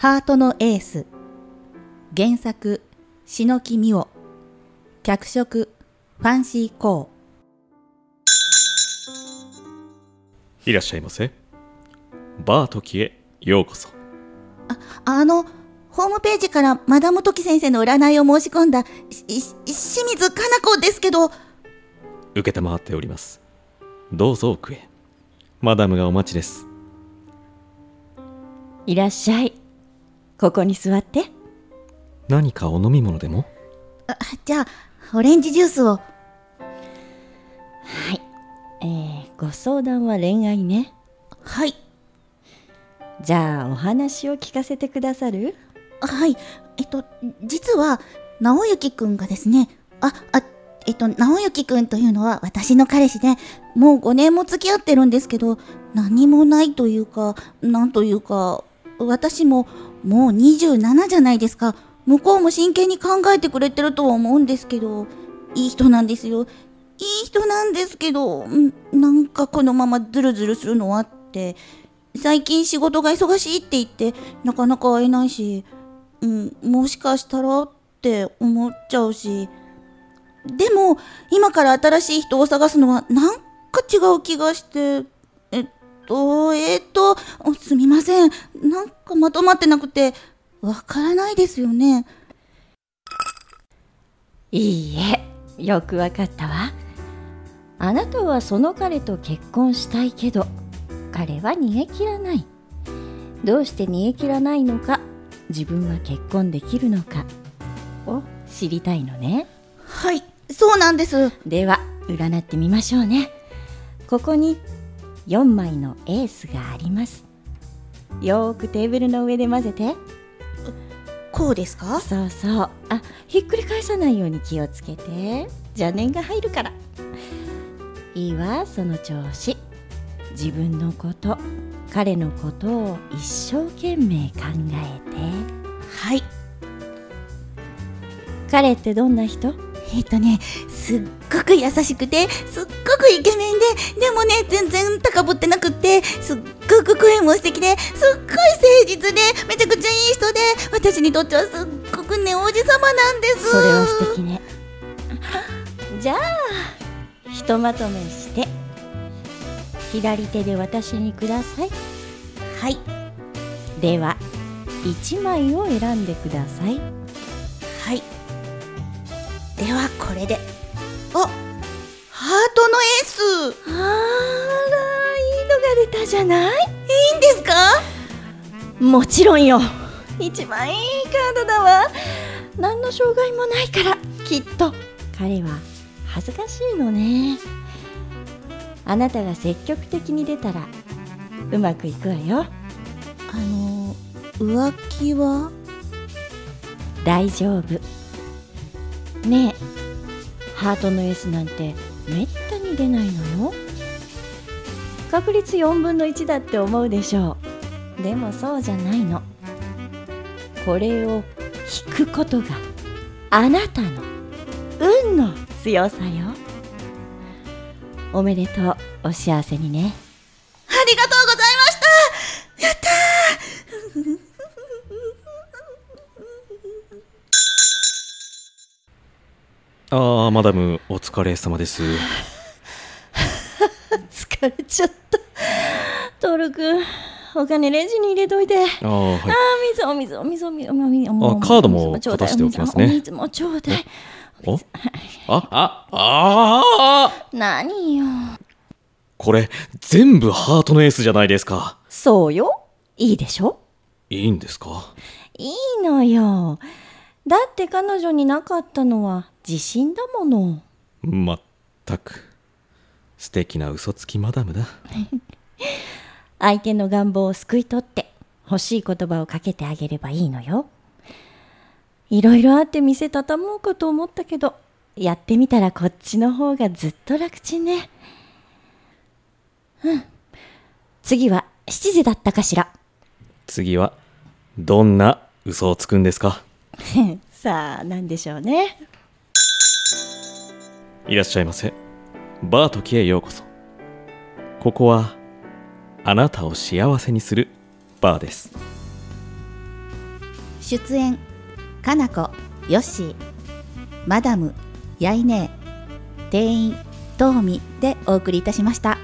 ハートのエース。原作篠木美桜脚色ファンシーコいらっしゃいませ。バートキへようこそ。ーあのホームページからマダムトキ先生の占いを申し込んだしし清水かな子ですけど。承っております。どうぞ奥へマダムがお待ちです。いらっしゃいここに座って。何かお飲み物でも？あじゃあオレンジジュースを。えー、ご相談は恋愛ね。はい。じゃあお話を聞かせてくださる？はい。えっと実は直之くんがですね。ああえっと直之くんというのは私の彼氏でもう5年も付き合ってるんですけど何もないというかなんというか私ももう27じゃないですか。向こうも真剣に考えてくれてるとは思うんですけど。いい人なんですよ。いい人なんですけど。なんかこのままズルズルするのはって。最近仕事が忙しいって言ってなかなか会えないし。うん、もしかしたらって思っちゃうし。でも今から新しい人を探すのはなんか違う気がして。とえっとすみません。なんかまとまってなくてわからないですよね。いいえよくわかったわ。あなたはその彼と結婚したいけど彼は逃げ切らない。どうして逃げ切らないのか自分は結婚できるのかを知りたいのね。はいそうなんです。では占ってみましょうね。ここに4枚のエースがあります。よーくテーブルの上で混ぜて。こうですか？そうそう。あひっくり返さないように気をつけて。邪念が入るから。いいわその調子。自分のこと彼のことを一生懸命考えて。はい。彼ってどんな人？えっとねすっごく優しくてすっごくイケメンででもね全然高ぶってなくってすっごく声も素敵ですっごい誠実でめちゃくちゃいい人で私にとってはすっごくね王子様なんです。それは素敵ね。じゃあひとまとめして左手で私にください。はい。では1枚を選んでください。はいではこれで。あハートのエース。あらいいのが出たじゃない？いいんですか？もちろんよ。一番いいカードだわ。何の障害もないからきっと。彼は恥ずかしいのね。あなたが積極的に出たらうまくいくわよ。あの浮気は？大丈夫ねえ。ハートの S なんてめったに出ないのよ。確率4分の1だって思うでしょう。でもそうじゃないの。これを引くことがあなたの運の強さよ。おめでとう。お幸せにね。ああマダムお疲れ様です。疲れちゃった。トルくんお金レジに入れといて。ああはい。あー水お水お水お水お水お水あカードも渡しておきますね。お水もちょうだいおああああ何よこれ全部ハートのエースじゃないですかそうよいいでしょいいんですかいいのよだって彼女になかったのは自信だもの。まったく。素敵な嘘つきマダムだ。相手の願望をすくい取って欲しい言葉をかけてあげればいいのよ。いろいろあって店畳もうかと思ったけどやってみたらこっちの方がずっと楽ちんね。うん。次は7時だったかしら。次はどんな嘘をつくんですか？さあ何でしょうねいらっしゃいませ。バートキへようこそ。ここはあなたを幸せにするバーです。出演かなこよしー。マダムやいねえ店員トーミでお送りいたしました。